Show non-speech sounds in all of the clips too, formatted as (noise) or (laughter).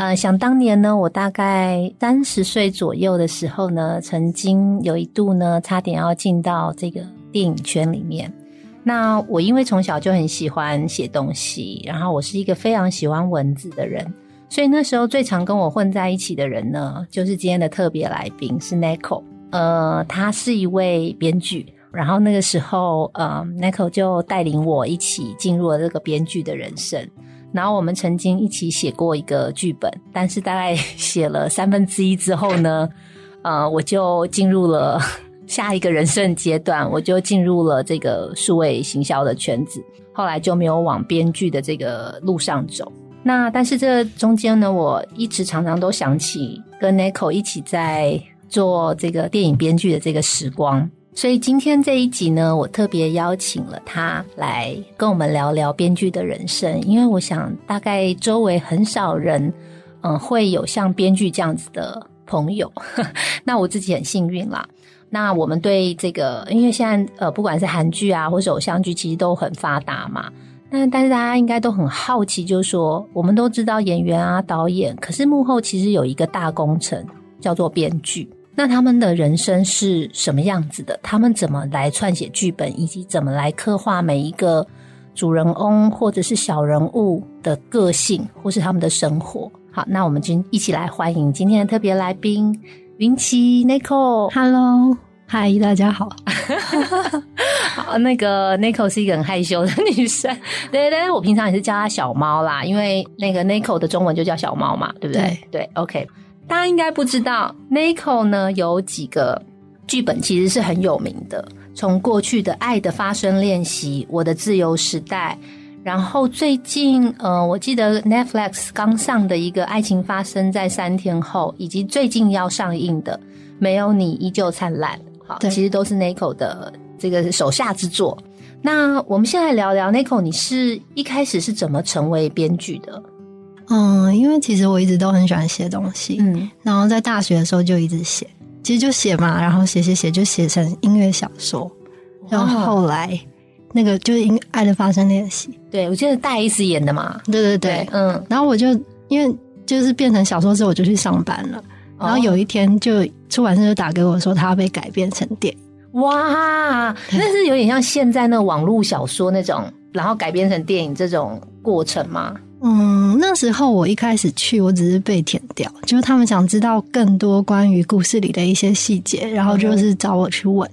呃，想当年呢，我大概三十岁左右的时候呢，曾经有一度呢，差点要进到这个电影圈里面。那我因为从小就很喜欢写东西，然后我是一个非常喜欢文字的人，所以那时候最常跟我混在一起的人呢，就是今天的特别来宾是 Nico。呃，他是一位编剧，然后那个时候，呃，Nico 就带领我一起进入了这个编剧的人生。然后我们曾经一起写过一个剧本，但是大概 (laughs) 写了三分之一之后呢，呃，我就进入了 (laughs) 下一个人生阶段，我就进入了这个数位行销的圈子，后来就没有往编剧的这个路上走。那但是这中间呢，我一直常常都想起跟 Nico 一起在做这个电影编剧的这个时光。所以今天这一集呢，我特别邀请了他来跟我们聊聊编剧的人生，因为我想大概周围很少人，嗯，会有像编剧这样子的朋友。(laughs) 那我自己很幸运啦。那我们对这个，因为现在呃，不管是韩剧啊，或者偶像剧，其实都很发达嘛。那但是大家应该都很好奇，就是说，我们都知道演员啊、导演，可是幕后其实有一个大工程，叫做编剧。那他们的人生是什么样子的？他们怎么来撰写剧本，以及怎么来刻画每一个主人翁或者是小人物的个性，或是他们的生活？好，那我们今一起来欢迎今天的特别来宾云奇 Nico。Hello，嗨，大家好。(laughs) 好，那个 Nico 是一个很害羞的女生，对对，我平常也是叫她小猫啦，因为那个 Nico 的中文就叫小猫嘛，对不对？对，OK。大家应该不知道，Nico 呢有几个剧本其实是很有名的。从过去的《爱的发生练习》、《我的自由时代》，然后最近呃，我记得 Netflix 刚上的一个《爱情发生在三天后》，以及最近要上映的《没有你依旧灿烂》。好，其实都是 Nico 的这个手下之作。那我们先来聊聊 Nico，你是一开始是怎么成为编剧的？嗯，因为其实我一直都很喜欢写东西，嗯，然后在大学的时候就一直写，其实就写嘛，然后写写写就写成音乐小说，然后后来那个就是因爱的发生练习，对我记得大 S 演的嘛，对对对，嗯，然后我就因为就是变成小说之后我就去上班了，然后有一天就出版社就打给我说他要被改编成电影，哇，那是有点像现在那网络小说那种，然后改编成电影这种过程吗？嗯，那时候我一开始去，我只是被填掉，就是他们想知道更多关于故事里的一些细节，然后就是找我去问，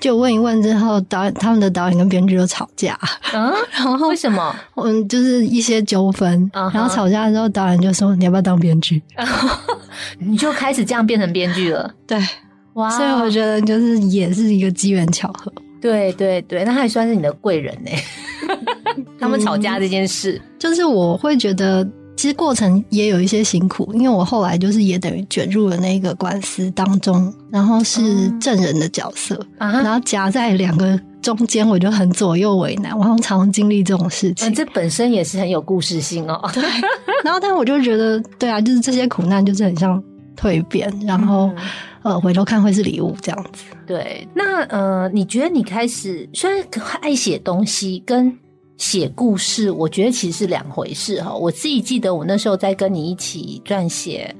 就问一问之后，导演他们的导演跟编剧就吵架，嗯，(laughs) 然后为什么？(laughs) 嗯，就是一些纠纷，然后吵架之后，导演就说你要不要当编剧？(laughs) 你就开始这样变成编剧了，对，哇，所以我觉得就是也是一个机缘巧合，对对对，那他也算是你的贵人呢。(laughs) 他们吵架这件事，就是我会觉得，其实过程也有一些辛苦，因为我后来就是也等于卷入了那个官司当中，然后是证人的角色，然后夹在两个中间，我就很左右为难，我常常经历这种事情。这本身也是很有故事性哦。(laughs) 对，然后但我就觉得，对啊，就是这些苦难就是很像蜕变，然后呃，回头看会是礼物这样子。对，那呃，你觉得你开始虽然爱写东西跟写故事，我觉得其实是两回事哈。我自己记得我那时候在跟你一起撰写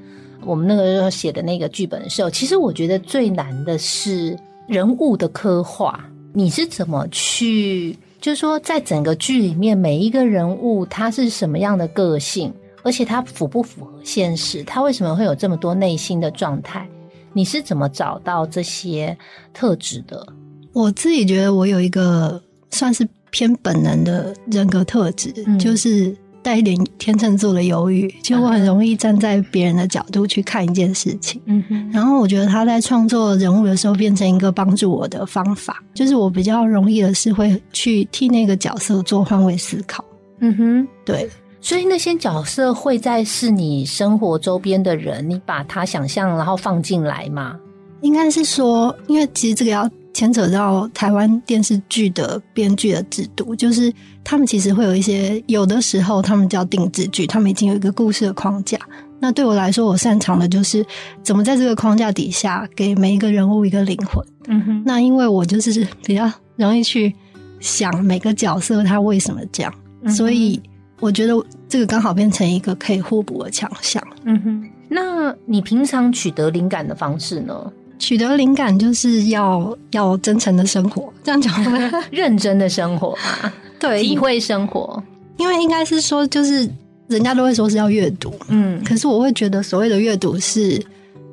我们那个时候写的那个剧本的时候，其实我觉得最难的是人物的刻画。你是怎么去，就是说在整个剧里面每一个人物他是什么样的个性，而且他符不符合现实？他为什么会有这么多内心的状态？你是怎么找到这些特质的？我自己觉得我有一个算是。偏本能的人格特质，就是带一点天秤座的犹豫，就我很容易站在别人的角度去看一件事情。嗯哼，然后我觉得他在创作人物的时候，变成一个帮助我的方法，就是我比较容易的是会去替那个角色做换位思考。嗯哼，对。所以那些角色会在是你生活周边的人，你把他想象然后放进来吗？应该是说，因为其实这个要牵扯到台湾电视剧的编剧的制度，就是他们其实会有一些，有的时候他们叫定制剧，他们已经有一个故事的框架。那对我来说，我擅长的就是怎么在这个框架底下给每一个人物一个灵魂。嗯哼，那因为我就是比较容易去想每个角色他为什么这样，所以我觉得这个刚好变成一个可以互补的强项。嗯哼，那你平常取得灵感的方式呢？取得灵感就是要要真诚的生活，这样讲 (laughs) 认真的生活，(laughs) 对，体会生活。因为应该是说，就是人家都会说是要阅读，嗯，可是我会觉得所谓的阅读是，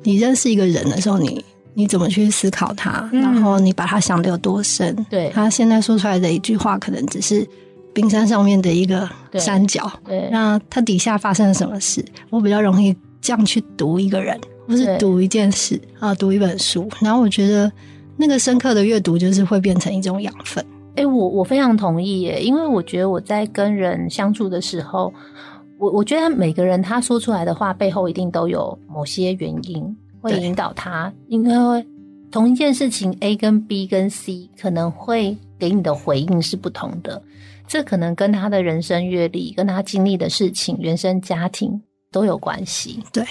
你认识一个人的时候，你你怎么去思考他，然后你把他想的有多深，对他现在说出来的一句话，可能只是冰山上面的一个山脚，对，那它底下发生了什么事，我比较容易这样去读一个人。或是读一件事啊，读一本书，然后我觉得那个深刻的阅读就是会变成一种养分。哎，我我非常同意耶，因为我觉得我在跟人相处的时候，我我觉得每个人他说出来的话背后一定都有某些原因会引导他，应该会同一件事情 A 跟 B 跟 C 可能会给你的回应是不同的，这可能跟他的人生阅历、跟他经历的事情、原生家庭都有关系。对。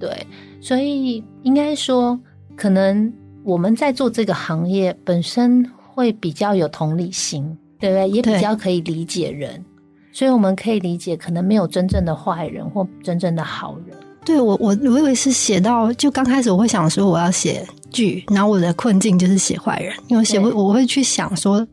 对，所以应该说，可能我们在做这个行业本身会比较有同理心，对不对？也比较可以理解人，所以我们可以理解，可能没有真正的坏人或真正的好人。对我，我我以为是写到，就刚开始我会想说我要写剧，然后我的困境就是写坏人，因为写会，我会去想说。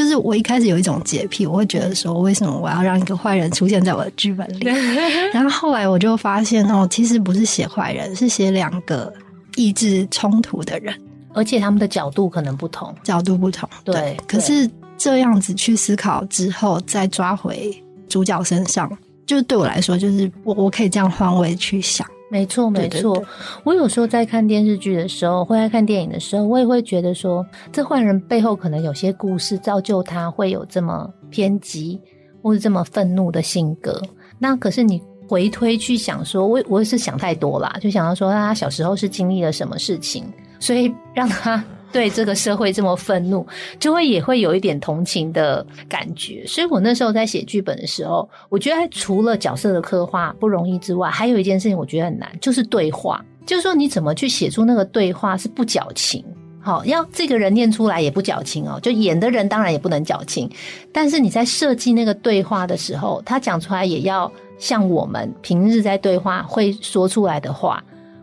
就是我一开始有一种洁癖，我会觉得说，为什么我要让一个坏人出现在我的剧本里？(laughs) 然后后来我就发现哦，其实不是写坏人，是写两个意志冲突的人，而且他们的角度可能不同，角度不同。对，可是这样子去思考之后，再抓回主角身上，就对我来说，就是我我可以这样换位去想。没错，没错。我有时候在看电视剧的时候，或在看电影的时候，我也会觉得说，这坏人背后可能有些故事造就他会有这么偏激或者这么愤怒的性格。那可是你回推去想说，我我是想太多啦，就想到说他小时候是经历了什么事情，所以让他。对这个社会这么愤怒，就会也会有一点同情的感觉。所以我那时候在写剧本的时候，我觉得除了角色的刻画不容易之外，还有一件事情我觉得很难，就是对话。就是说你怎么去写出那个对话是不矫情，好要这个人念出来也不矫情哦。就演的人当然也不能矫情，但是你在设计那个对话的时候，他讲出来也要像我们平日在对话会说出来的话。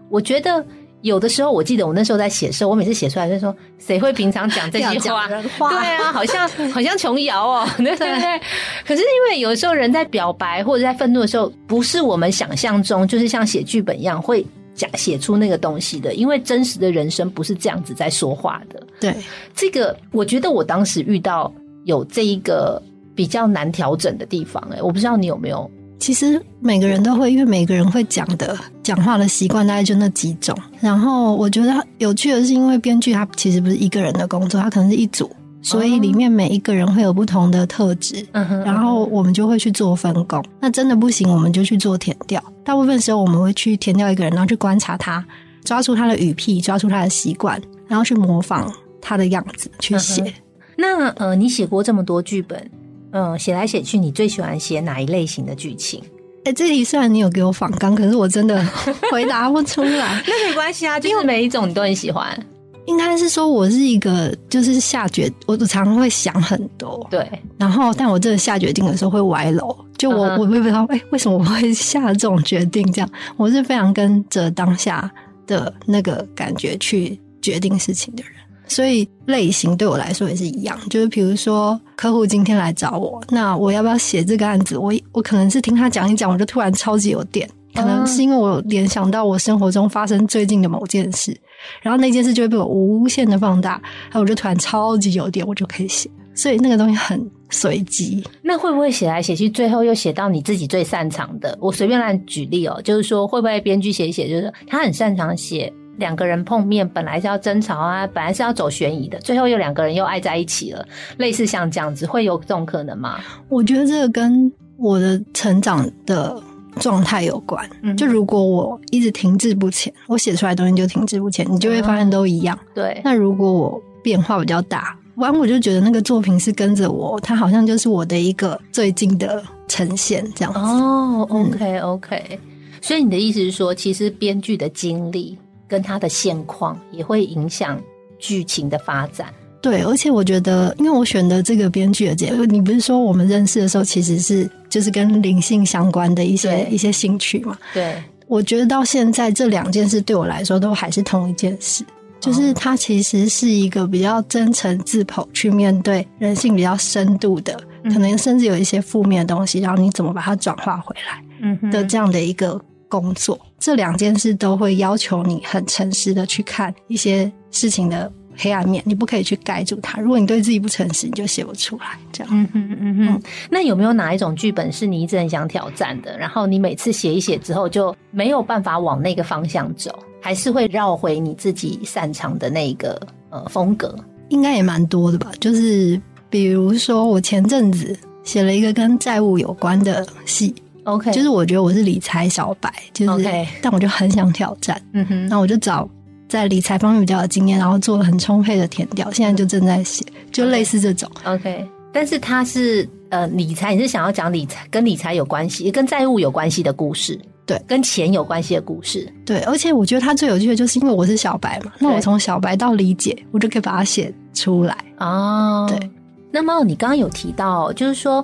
我觉得。有的时候，我记得我那时候在写的时候，我每次写出来就说：“谁会平常讲这句 (laughs) 话？”对啊，好像好像琼瑶哦，(laughs) 对不对？可是因为有时候人在表白或者在愤怒的时候，不是我们想象中就是像写剧本一样会讲写出那个东西的。因为真实的人生不是这样子在说话的。对，这个我觉得我当时遇到有这一个比较难调整的地方。哎，我不知道你有没有。其实每个人都会，因为每个人会讲的讲话的习惯大概就那几种。然后我觉得有趣的是，因为编剧他其实不是一个人的工作，他可能是一组，所以里面每一个人会有不同的特质。然后我们就会去做分工。那真的不行，我们就去做填调。大部分时候我们会去填掉一个人，然后去观察他，抓住他的语癖，抓住他的习惯，然后去模仿他的样子去写。那呃，你写过这么多剧本？嗯，写来写去，你最喜欢写哪一类型的剧情？哎，这题虽然你有给我仿纲，可是我真的 (laughs) 回答不出来。那没关系啊，就是每一种你都很喜欢。应该是说我是一个，就是下决，我常常会想很多。对，然后但我真的下决定的时候会歪楼。就我，我会不知道，哎，为什么我会下这种决定？这样，我是非常跟着当下的那个感觉去决定事情的人。所以类型对我来说也是一样，就是比如说客户今天来找我，那我要不要写这个案子？我我可能是听他讲一讲，我就突然超级有电，可能是因为我联想到我生活中发生最近的某件事，然后那件事就会被我无限的放大，然后我就突然超级有电，我就可以写。所以那个东西很随机。那会不会写来写去，最后又写到你自己最擅长的？我随便来举例哦，就是说会不会编剧写一写，就是他很擅长写。两个人碰面本来是要争吵啊，本来是要走悬疑的，最后又两个人又爱在一起了，类似像这样子，会有这种可能吗？我觉得这个跟我的成长的状态有关。就如果我一直停滞不前，我写出来的东西就停滞不前，你就会发现都一样。对。那如果我变化比较大，完我就觉得那个作品是跟着我，它好像就是我的一个最近的呈现，这样子。哦，OK OK。所以你的意思是说，其实编剧的经历跟他的现况也会影响剧情的发展。对，而且我觉得，因为我选的这个编剧的节目，你不是说我们认识的时候其实是就是跟灵性相关的一些一些兴趣嘛？对，我觉得到现在这两件事对我来说都还是同一件事，就是它其实是一个比较真诚自剖去面对人性比较深度的，可能甚至有一些负面的东西，然后你怎么把它转化回来，嗯的这样的一个工作。这两件事都会要求你很诚实的去看一些事情的。黑暗面，你不可以去盖住它。如果你对自己不诚实，你就写不出来。这样，嗯哼嗯哼。那有没有哪一种剧本是你一直很想挑战的？然后你每次写一写之后，就没有办法往那个方向走，还是会绕回你自己擅长的那个呃风格？应该也蛮多的吧。就是比如说，我前阵子写了一个跟债务有关的戏。OK，就是我觉得我是理财小白，就是，但我就很想挑战。嗯哼，那我就找。在理财方面比较有经验，然后做了很充沛的填调，现在就正在写，就类似这种。OK，但是它是呃理财，你是想要讲理财跟理财有关系、跟债务有关系的故事，对，跟钱有关系的故事，对。而且我觉得它最有趣的就是因为我是小白嘛，那我从小白到理解，我就可以把它写出来哦。对。那么你刚刚有提到，就是说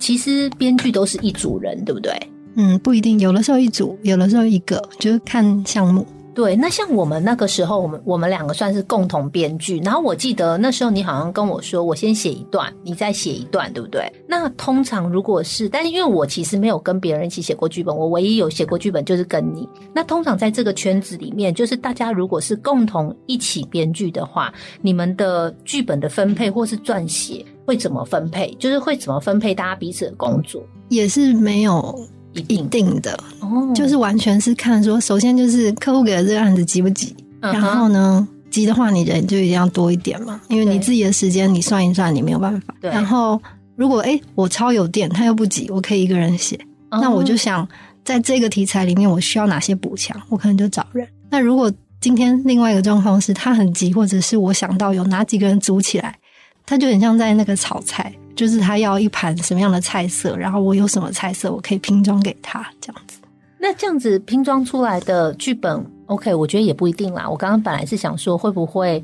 其实编剧都是一组人，对不对？嗯，不一定，有的时候一组，有的时候一个，就是看项目。对，那像我们那个时候，我们我们两个算是共同编剧。然后我记得那时候你好像跟我说，我先写一段，你再写一段，对不对？那通常如果是，但是因为我其实没有跟别人一起写过剧本，我唯一有写过剧本就是跟你。那通常在这个圈子里面，就是大家如果是共同一起编剧的话，你们的剧本的分配或是撰写会怎么分配？就是会怎么分配大家彼此的工作？也是没有。一定的哦，就是完全是看说，首先就是客户给的这个案子急不急，然后呢，急的话你人就一定要多一点嘛，因为你自己的时间你算一算，你没有办法。然后如果哎我超有电，他又不急，我可以一个人写，那我就想在这个题材里面我需要哪些补强，我可能就找人。那如果今天另外一个状况是他很急，或者是我想到有哪几个人组起来，他就很像在那个炒菜。就是他要一盘什么样的菜色，然后我有什么菜色，我可以拼装给他这样子。那这样子拼装出来的剧本，OK，我觉得也不一定啦。我刚刚本来是想说，会不会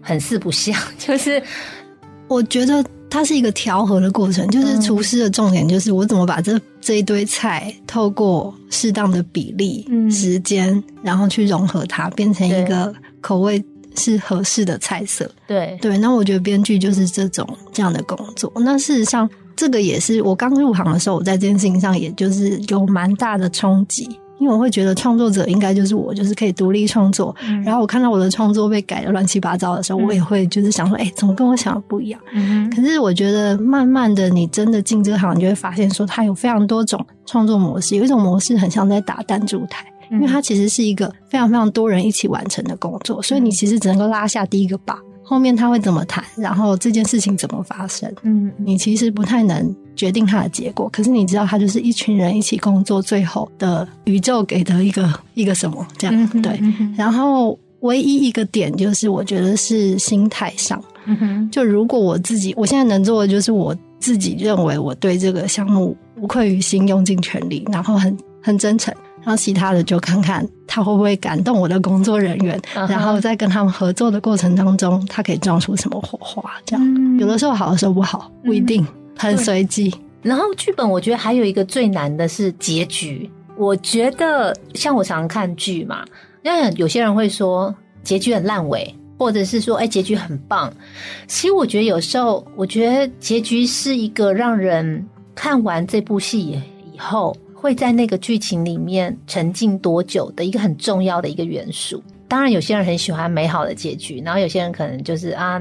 很四不像？(laughs) 就是我觉得它是一个调和的过程，就是厨师的重点就是我怎么把这这一堆菜透过适当的比例、时间，然后去融合它，变成一个口味。是合适的菜色，对对。那我觉得编剧就是这种这样的工作。那事实上，这个也是我刚入行的时候，我在这件事情上，也就是有蛮大的冲击。因为我会觉得创作者应该就是我，就是可以独立创作。然后我看到我的创作被改的乱七八糟的时候，我也会就是想说，哎，怎么跟我想的不一样？可是我觉得，慢慢的，你真的进这行，你就会发现说，它有非常多种创作模式。有一种模式很像在打弹珠台。因为它其实是一个非常非常多人一起完成的工作，所以你其实只能够拉下第一个把，后面他会怎么谈，然后这件事情怎么发生，嗯，你其实不太能决定它的结果。可是你知道，它就是一群人一起工作，最后的宇宙给的一个一个什么这样对。然后唯一一个点就是，我觉得是心态上，就如果我自己我现在能做的，就是我自己认为我对这个项目无愧于心，用尽全力，然后很很真诚。然后其他的就看看他会不会感动我的工作人员，然后在跟他们合作的过程当中，他可以撞出什么火花？这样有的时候好，的时候不好，不一定，很随机。然后剧本，我觉得还有一个最难的是结局。我觉得像我常常看剧嘛，那有些人会说结局很烂尾，或者是说哎结局很棒。其实我觉得有时候，我觉得结局是一个让人看完这部戏以后。会在那个剧情里面沉浸多久的一个很重要的一个元素。当然，有些人很喜欢美好的结局，然后有些人可能就是啊，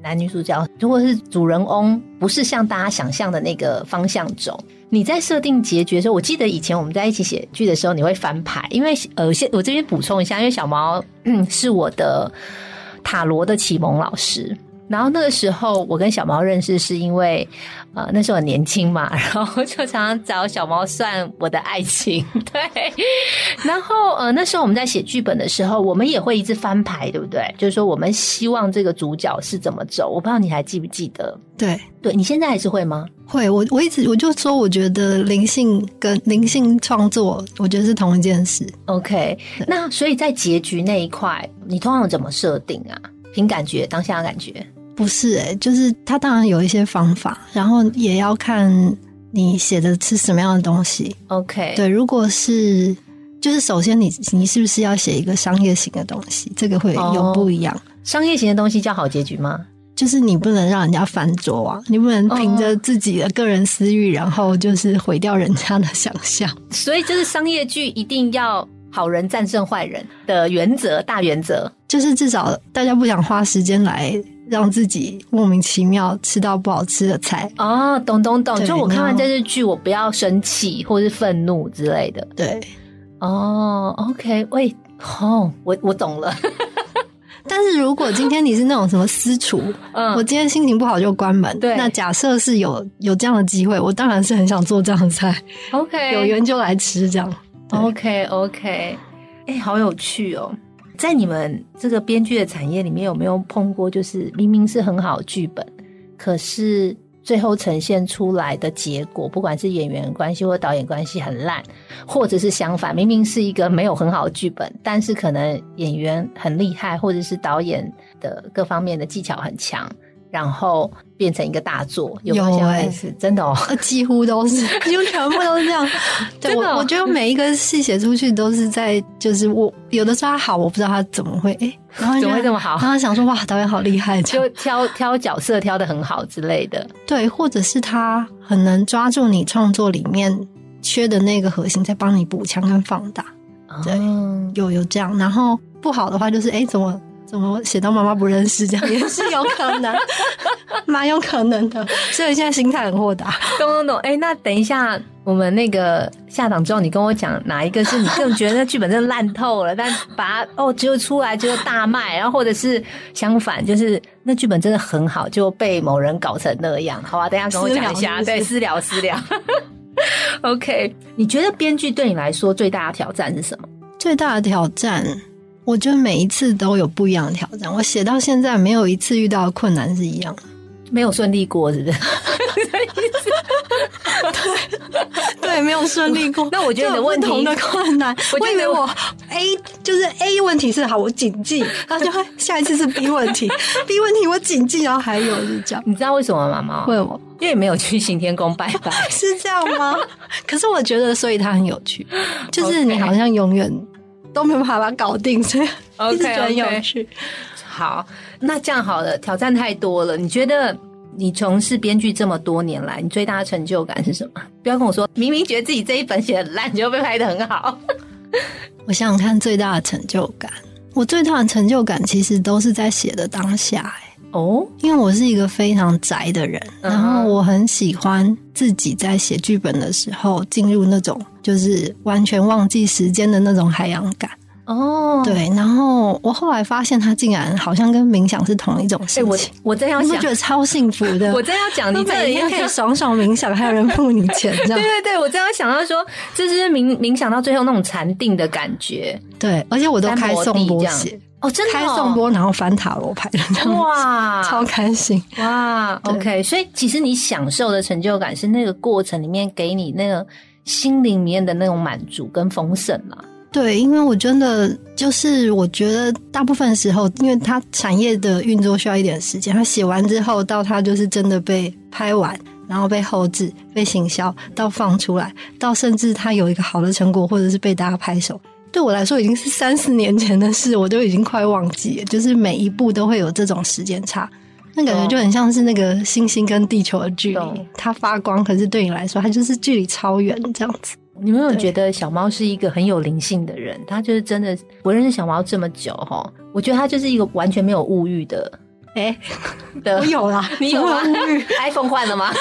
男女主角如果是主人翁不是像大家想象的那个方向走，你在设定结局的时候，我记得以前我们在一起写剧的时候，你会翻牌，因为呃，先我这边补充一下，因为小毛是我的塔罗的启蒙老师。然后那个时候我跟小猫认识是因为，呃，那时候很年轻嘛，(laughs) 然后就常常找小猫算我的爱情。(laughs) 对，然后呃，那时候我们在写剧本的时候，我们也会一直翻牌，对不对？就是说我们希望这个主角是怎么走。我不知道你还记不记得？对，对你现在还是会吗？会，我我一直我就说，我觉得灵性跟灵性创作，我觉得是同一件事。OK，那所以在结局那一块，你通常怎么设定啊？凭感觉，当下的感觉。不是哎，就是他当然有一些方法，然后也要看你写的是什么样的东西。OK，对，如果是就是首先你你是不是要写一个商业型的东西，这个会有不一样。商业型的东西叫好结局吗？就是你不能让人家翻桌啊，你不能凭着自己的个人私欲，然后就是毁掉人家的想象。(laughs) 所以就是商业剧一定要好人战胜坏人的原则，大原则就是至少大家不想花时间来。让自己莫名其妙吃到不好吃的菜哦，懂懂懂。就我看完这日剧，我不要生气或是愤怒之类的。对，哦，OK，喂，哦，我我懂了。(laughs) 但是如果今天你是那种什么私厨，(laughs) 嗯，我今天心情不好就关门。对，那假设是有有这样的机会，我当然是很想做这样的菜。OK，有缘就来吃这样。OK OK，哎，好有趣哦。在你们这个编剧的产业里面，有没有碰过就是明明是很好剧本，可是最后呈现出来的结果，不管是演员关系或导演关系很烂，或者是相反，明明是一个没有很好的剧本，但是可能演员很厉害，或者是导演的各方面的技巧很强。然后变成一个大作，有哎，是真的哦，几乎都是，几乎全部都是这样。(laughs) 对我，我觉得每一个戏写出去都是在，就是我有的时候他好，我不知道他怎么会哎，然后怎么会这么好？然后想说哇，导演好厉害，就挑挑角色挑的很好之类的。对，或者是他很能抓住你创作里面缺的那个核心，再帮你补强跟放大。对，有有这样。然后不好的话就是哎，怎么？怎么写到妈妈不认识这样 (laughs) 也是有可能，(laughs) 蛮有可能的。所以现在心态很豁达。懂懂懂。哎，那等一下我们那个下档之后，你跟我讲哪一个是你更觉得那剧本真的烂透了，但把它 (laughs) 哦只有出来就大卖，然后或者是相反，就是那剧本真的很好，就被某人搞成那样，好吧？等下跟我讲一下，对，私聊私聊。OK，你觉得编剧对你来说最大的挑战是什么？最大的挑战。我觉得每一次都有不一样的挑战。我写到现在，没有一次遇到的困难是一样的，没有顺利过，是不是？(laughs) 对对，没有顺利过。那我觉得不同的困难，我以为我 A 就是 A 问题是好，我谨记，然后就会 (laughs) 下一次是 B 问题，B 问题我谨记，然后还有是这样。你知道为什么吗？妈为什么？因为没有去行天宫拜拜，(laughs) 是这样吗？可是我觉得，所以它很有趣，就是你好像永远。都没有办法把它搞定，所以一直很有趣。好，那这样好了，挑战太多了。你觉得你从事编剧这么多年来，你最大的成就感是什么？不要跟我说，明明觉得自己这一本写的烂，就被拍的很好。(laughs) 我想想看，最大的成就感，我最大的成就感其实都是在写的当下。哦，因为我是一个非常宅的人，然后我很喜欢自己在写剧本的时候进入那种就是完全忘记时间的那种海洋感。哦，对，然后我后来发现他竟然好像跟冥想是同一种事情。我我真要想，觉得超幸福的。(laughs) 我真要讲，你每天可以爽爽冥想，还有人付你钱，这样。(laughs) 对对对，我真要想到说，这是冥冥想到最后那种禅定的感觉。对，而且我都开送播写。哦，真的开送波，然后翻塔罗牌的，哇，超开心哇！OK，所以其实你享受的成就感是那个过程里面给你那个心灵里面的那种满足跟丰盛嘛？对，因为我真的就是我觉得大部分时候，因为它产业的运作需要一点时间，它写完之后到它就是真的被拍完，然后被后置、被行销，到放出来，到甚至它有一个好的成果，或者是被大家拍手。对我来说已经是三四年前的事，我都已经快忘记了。就是每一步都会有这种时间差，那感觉就很像是那个星星跟地球的距离，它发光，可是对你来说，它就是距离超远这样子。你没有觉得小猫是一个很有灵性的人？他就是真的，我认识小猫这么久哈，我觉得他就是一个完全没有物欲的。哎，我有啦，(laughs) 你有吗？(laughs) iPhone 换了吗？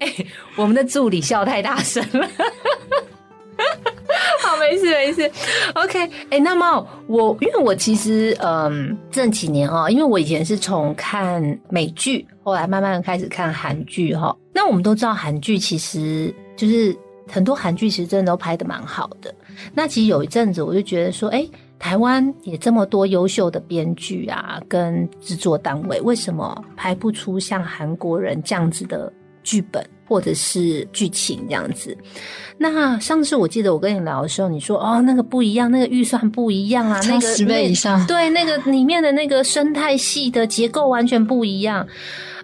哎，(laughs) 我们的助理笑太大声了。没事没事。OK，哎，那么我因为我其实嗯这几年哈，因为我以前是从看美剧，后来慢慢开始看韩剧哈。那我们都知道韩剧其实就是很多韩剧其实真的都拍的蛮好的。那其实有一阵子我就觉得说，哎。台湾也这么多优秀的编剧啊，跟制作单位，为什么拍不出像韩国人这样子的剧本或者是剧情这样子？那上次我记得我跟你聊的时候，你说哦，那个不一样，那个预算不一样啊，那个十倍以上，对，那个里面的那个生态系的结构完全不一样。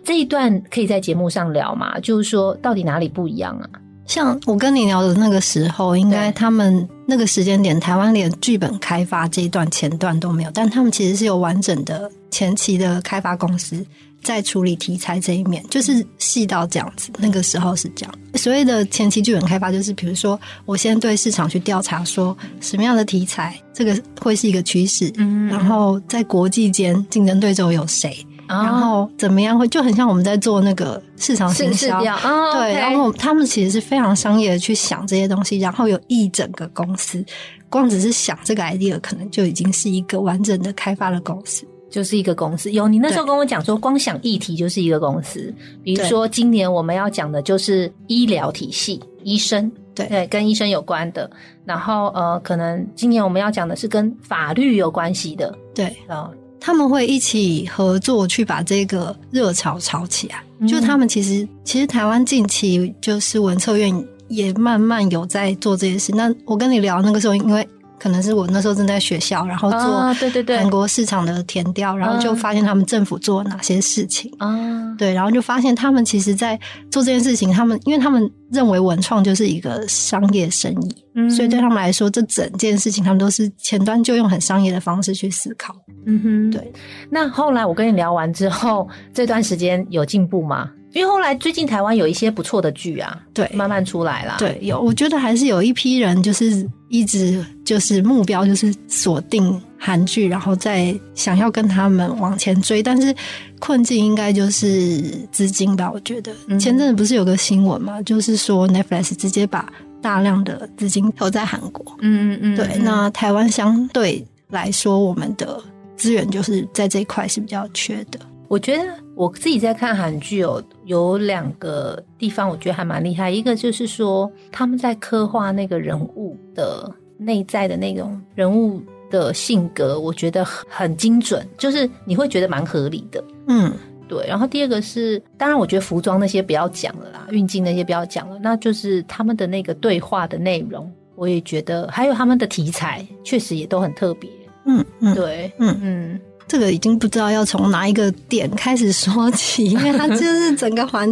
这一段可以在节目上聊嘛？就是说，到底哪里不一样啊？像我跟你聊的那个时候，应该他们那个时间点，台湾连剧本开发这一段前段都没有，但他们其实是有完整的前期的开发公司在处理题材这一面，就是细到这样子。那个时候是这样，所谓的前期剧本开发，就是比如说我先对市场去调查，说什么样的题材这个会是一个趋势，嗯，然后在国际间竞争对手有谁。然后怎么样会就很像我们在做那个市场营销，对，然后他们其实是非常商业的去想这些东西，然后有一整个公司，光只是想这个 idea，可能就已经是一个完整的开发的公司，就是一个公司。有你那时候跟我讲说，光想议题就是一个公司，比如说今年我们要讲的就是医疗体系，医生，对对，跟医生有关的，然后呃，可能今年我们要讲的是跟法律有关系的，对啊。他们会一起合作去把这个热潮炒起来。就他们其实，其实台湾近期就是文策院也慢慢有在做这件事。那我跟你聊那个时候，因为。可能是我那时候正在学校，然后做对对对韩国市场的填调，然后就发现他们政府做了哪些事情啊？对，然后就发现他们其实，在做这件事情，他们因为他们认为文创就是一个商业生意，所以对他们来说，这整件事情他们都是前端就用很商业的方式去思考。嗯哼，对。那后来我跟你聊完之后，这段时间有进步吗？因为后来最近台湾有一些不错的剧啊，对，慢慢出来了。对，有，我觉得还是有一批人，就是一直就是目标就是锁定韩剧，然后再想要跟他们往前追。但是困境应该就是资金吧？我觉得前阵子不是有个新闻嘛，就是说 Netflix 直接把大量的资金投在韩国。嗯嗯嗯。对，那台湾相对来说，我们的资源就是在这一块是比较缺的。我觉得我自己在看韩剧哦，有两个地方我觉得还蛮厉害。一个就是说他们在刻画那个人物的内在的那种人物的性格，我觉得很精准，就是你会觉得蛮合理的。嗯，对。然后第二个是，当然我觉得服装那些不要讲了啦，运镜那些不要讲了，那就是他们的那个对话的内容，我也觉得还有他们的题材，确实也都很特别。嗯嗯，对，嗯嗯。这个已经不知道要从哪一个点开始说起，(laughs) 因为它就是整个环，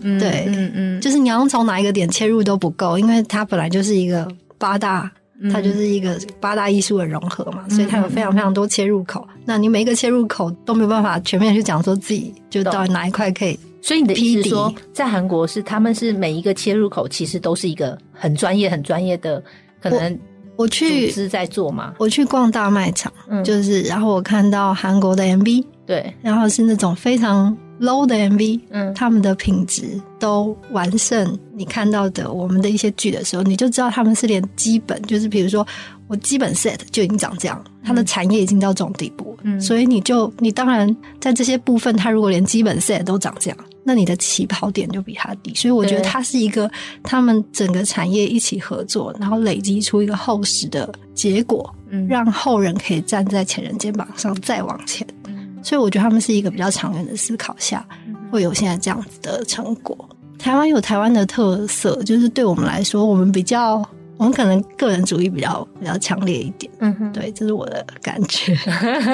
对，嗯嗯，就是你要从哪一个点切入都不够，因为它本来就是一个八大，它就是一个八大艺术的融合嘛，所以它有非常非常多切入口。那你每一个切入口都没有办法全面去讲说自己就到底哪一块可以，所以你的意思说，在韩国是他们是每一个切入口其实都是一个很专业、很专业的可能。我去是在做嘛？我去逛大卖场，嗯就是然后我看到韩国的 MV，对，然后是那种非常 low 的 MV，嗯，他们的品质都完胜你看到的我们的一些剧的时候，你就知道他们是连基本就是比如说我基本 set 就已经长这样，它的产业已经到这种地步，嗯，所以你就你当然在这些部分，它如果连基本 set 都长这样。那你的起跑点就比他低，所以我觉得它是一个他们整个产业一起合作，然后累积出一个厚实的结果，嗯，让后人可以站在前人肩膀上再往前。所以我觉得他们是一个比较长远的思考下，会有现在这样子的成果。台湾有台湾的特色，就是对我们来说，我们比较，我们可能个人主义比较比较强烈一点。嗯哼，对，这是我的感觉。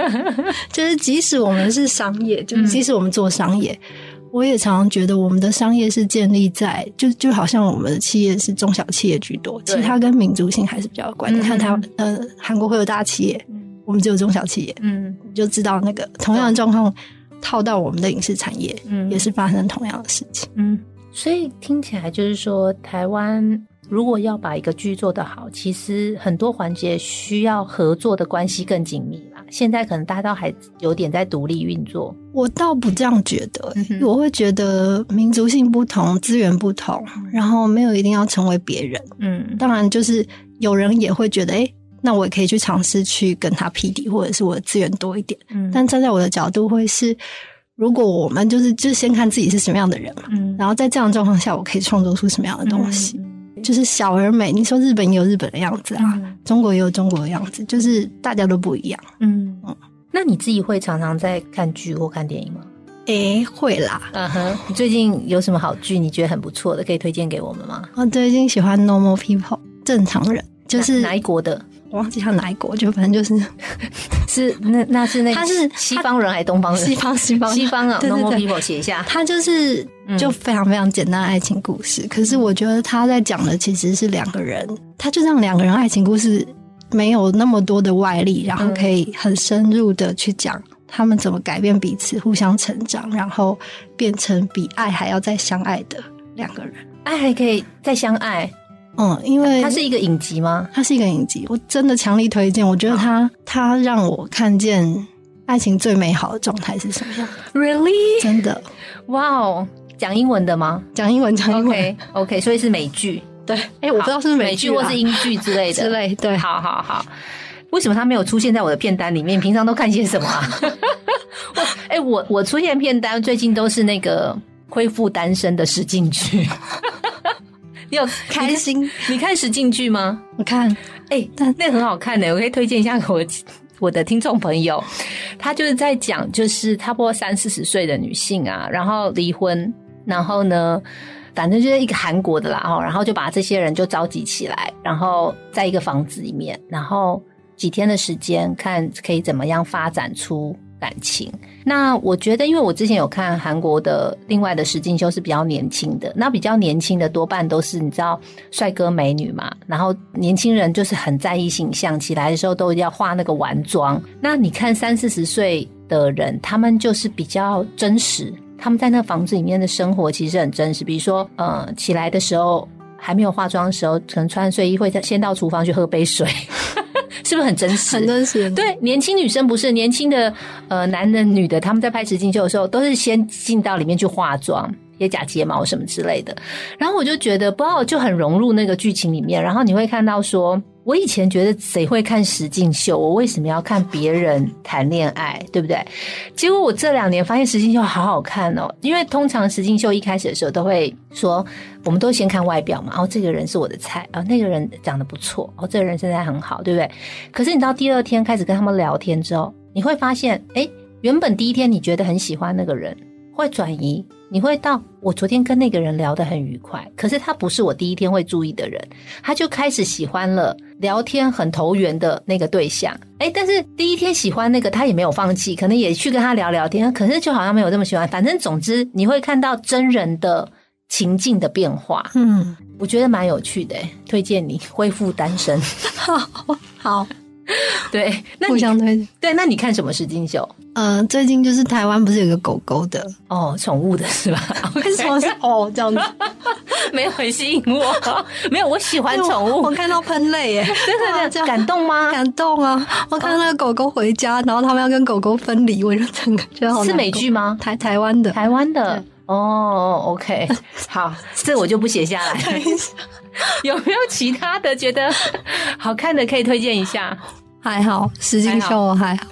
(laughs) 就是即使我们是商业，就即使我们做商业。我也常常觉得，我们的商业是建立在就就好像我们的企业是中小企业居多，其他跟民族性还是比较有关。你看，它呃韩国会有大企业，我们只有中小企业，嗯，你就知道那个同样的状况套到我们的影视产业，嗯，也是发生同样的事情，嗯。所以听起来就是说，台湾如果要把一个剧做得好，其实很多环节需要合作的关系更紧密。现在可能大家都还有点在独立运作，我倒不这样觉得。我会觉得民族性不同，资源不同，然后没有一定要成为别人。嗯，当然就是有人也会觉得，哎，那我也可以去尝试去跟他匹敌，或者是我的资源多一点。嗯，但站在我的角度会是，如果我们就是就先看自己是什么样的人嘛，嗯，然后在这样的状况下，我可以创作出什么样的东西，就是小而美。你说日本也有日本的样子啊，中国也有中国的样子，就是大家都不一样。嗯嗯，那你自己会常常在看剧或看电影吗？哎，会啦。嗯哼，你最近有什么好剧？你觉得很不错的，可以推荐给我们吗？我最近喜欢《Normal People》正常人，就是哪一国的？我忘记他哪一国，就反正就是 (laughs) 是那那是那他是西方人还是东方人？西方西方西方啊！Normal People 写一下，他就是就非常非常简单的爱情故事。可是我觉得他在讲的其实是两个人，他就让两个人爱情故事没有那么多的外力，然后可以很深入的去讲。他们怎么改变彼此，互相成长，然后变成比爱还要再相爱的两个人？爱还可以再相爱？嗯，因为它是一个影集吗？它是一个影集，我真的强力推荐。我觉得它它让我看见爱情最美好的状态是什么样。Really？真的？哇哦！讲英文的吗？讲英文，讲英文。OK，所以是美剧。对，哎，我不知道是美剧或是英剧之类的。之类，对，好好好。为什么他没有出现在我的片单里面？平常都看些什么？(laughs) 我哎，我我出现片单最近都是那个恢复单身的实境剧。(laughs) 你有开心？你看实进剧吗？我看，哎，那很好看的，我可以推荐一下我我的听众朋友。他就是在讲，就是差不多三四十岁的女性啊，然后离婚，然后呢，反正就是一个韩国的啦，哦，然后就把这些人就召集起来，然后在一个房子里面，然后。几天的时间，看可以怎么样发展出感情。那我觉得，因为我之前有看韩国的另外的石进秀是比较年轻的，那比较年轻的多半都是你知道帅哥美女嘛，然后年轻人就是很在意形象，起来的时候都要化那个完妆。那你看三四十岁的人，他们就是比较真实，他们在那房子里面的生活其实很真实。比如说，呃，起来的时候还没有化妆的时候，可能穿睡衣会先到厨房去喝杯水。是不是很真实？很真实。对，年轻女生不是年轻的呃，男的、女的，他们在拍实境秀的时候，都是先进到里面去化妆、贴假睫毛什么之类的。然后我就觉得，不知道就很融入那个剧情里面。然后你会看到说。我以前觉得谁会看实境秀？我为什么要看别人谈恋爱？对不对？结果我这两年发现实境秀好好看哦。因为通常实境秀一开始的时候都会说，我们都先看外表嘛。哦，这个人是我的菜啊，那个人长得不错哦，这个人身材很好，对不对？可是你到第二天开始跟他们聊天之后，你会发现，哎，原本第一天你觉得很喜欢那个人，会转移。你会到我昨天跟那个人聊得很愉快，可是他不是我第一天会注意的人，他就开始喜欢了聊天很投缘的那个对象。哎，但是第一天喜欢那个他也没有放弃，可能也去跟他聊聊天，可是就好像没有这么喜欢。反正总之你会看到真人的情境的变化。嗯，我觉得蛮有趣的，推荐你恢复单身。好 (laughs) 好。(laughs) 对，互相推对，那你看什么是金秀？嗯，最近就是台湾不是有个狗狗的哦，宠物的 (laughs) 是吧？(laughs) 为什么是哦这样子？没有很吸引我，没有我喜欢宠物。我看到喷泪耶，真的这样感动吗？感动啊！我看到那个狗狗回家，然后他们要跟狗狗分离，我就整个觉得好。是美剧吗？台台湾的，台湾的哦。OK，(laughs) 好，这我就不写下来。(laughs) 有没有其他的觉得 (laughs) 好看的可以推荐一下？还好，实境秀还好，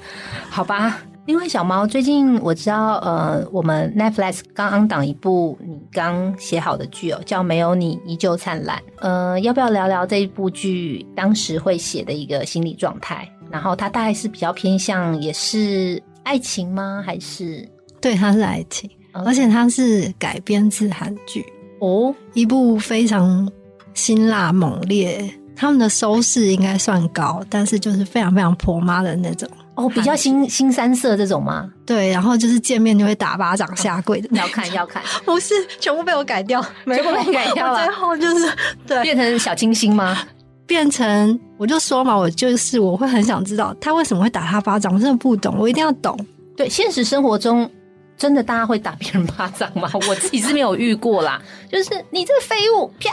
好吧。另外，小猫最近我知道，呃，我们 Netflix 刚刚档一部你刚写好的剧哦，叫《没有你依旧灿烂》。呃，要不要聊聊这一部剧当时会写的一个心理状态？然后它大概是比较偏向也是爱情吗？还是对，它是爱情，而且它是改编自韩剧哦，一部非常辛辣猛烈。他们的收视应该算高，但是就是非常非常婆妈的那种哦，比较新新三色这种吗？对，然后就是见面就会打巴掌下跪的，要看要看，(laughs) 不是全部被我改掉，(laughs) 全部被改掉了，最后就是对变成小清新吗？变成我就说嘛，我就是我会很想知道他为什么会打他巴掌，我真的不懂，我一定要懂。对，现实生活中。真的，大家会打别人巴掌吗？(laughs) 我自己是没有遇过啦。就是你这个废物，啪！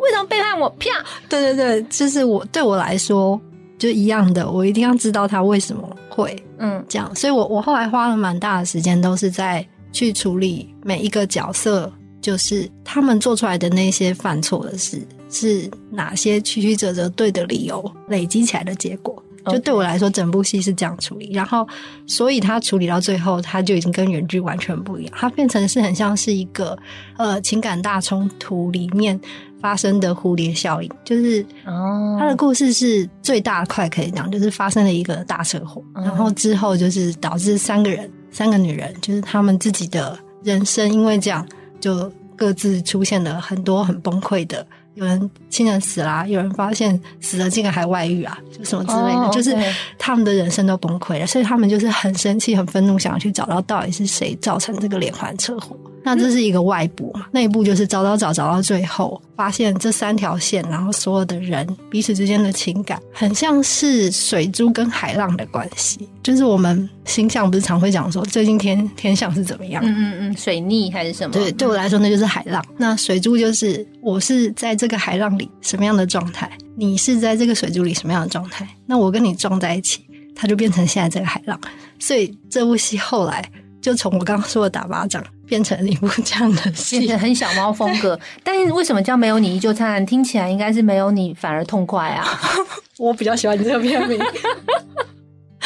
为什么背叛我？啪！对对对，就是我对我来说就一样的，我一定要知道他为什么会嗯这样。所以我我后来花了蛮大的时间，都是在去处理每一个角色，就是他们做出来的那些犯错的事。是哪些曲曲折折对的理由累积起来的结果。就对我来说，整部戏是这样处理，然后所以他处理到最后，他就已经跟原剧完全不一样，他变成是很像是一个呃情感大冲突里面发生的蝴蝶效应，就是哦，他的故事是最大块可以讲，就是发生了一个大车祸，然后之后就是导致三个人，三个女人，就是他们自己的人生因为这样就。各自出现了很多很崩溃的，有人亲人死啦，有人发现死了竟然还外遇啊，就什么之类的，就是他们的人生都崩溃了，所以他们就是很生气、很愤怒，想要去找到到底是谁造成这个连环车祸。那这是一个外部嘛？内部就是找找找找到最后，发现这三条线，然后所有的人彼此之间的情感，很像是水珠跟海浪的关系。就是我们星象不是常会讲说，最近天天象是怎么样？嗯嗯嗯，水逆还是什么？对，对我来说那就是海浪。那水珠就是我是在这个海浪里什么样的状态，你是在这个水珠里什么样的状态？那我跟你撞在一起，它就变成现在这个海浪。所以这部戏后来。就从我刚刚说的打巴掌变成一部这样的戏，变成很小猫风格。(laughs) 但是为什么叫没有你依旧灿烂？听起来应该是没有你反而痛快啊！(laughs) 我比较喜欢你这个片名。(laughs)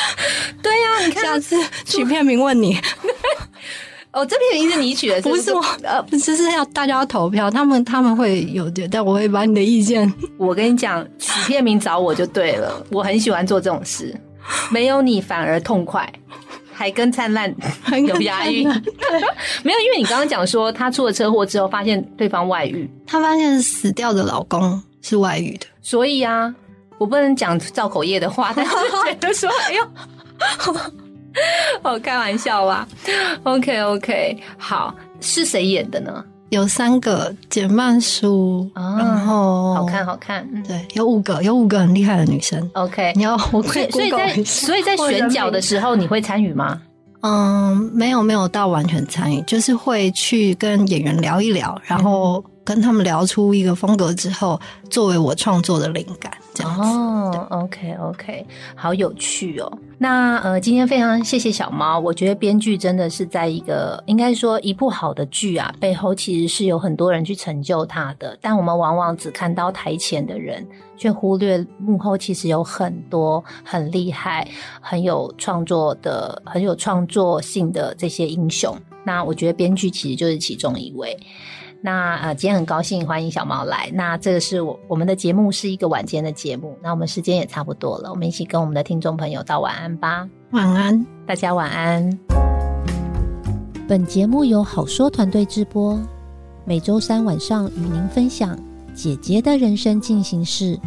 (laughs) 对呀，你看下次取片名问你。(laughs) 哦，这片名是你取的，(laughs) 不是我。呃，就是要大家要投票，他们他们会有的，但我会把你的意见。我跟你讲，取片名找我就对了。我很喜欢做这种事，没有你反而痛快。还跟灿烂有押韵，没有，因为你刚刚讲说他出了车祸之后，发现对方外遇，他发现死掉的老公是外遇的，所以啊，我不能讲造口业的话，(laughs) 但是觉得说，哎呦，我开玩笑吧。OK OK，好，是谁演的呢？有三个简曼书，然后好看好看，对，有五个，有五个很厉害的女生。OK，你要我所以所以在所以在选角的时候，你会参与吗？嗯，没有没有到完全参与，就是会去跟演员聊一聊，然后。跟他们聊出一个风格之后，作为我创作的灵感，这样子。哦，OK OK，好有趣哦。那呃，今天非常谢谢小猫。我觉得编剧真的是在一个，应该说一部好的剧啊，背后其实是有很多人去成就它的。但我们往往只看到台前的人，却忽略幕后其实有很多很厉害、很有创作的、很有创作性的这些英雄。那我觉得编剧其实就是其中一位。那呃，今天很高兴欢迎小猫来。那这个是我我们的节目是一个晚间的节目，那我们时间也差不多了，我们一起跟我们的听众朋友道晚安吧。晚安，大家晚安。本节目由好说团队制播，每周三晚上与您分享姐姐的人生进行式。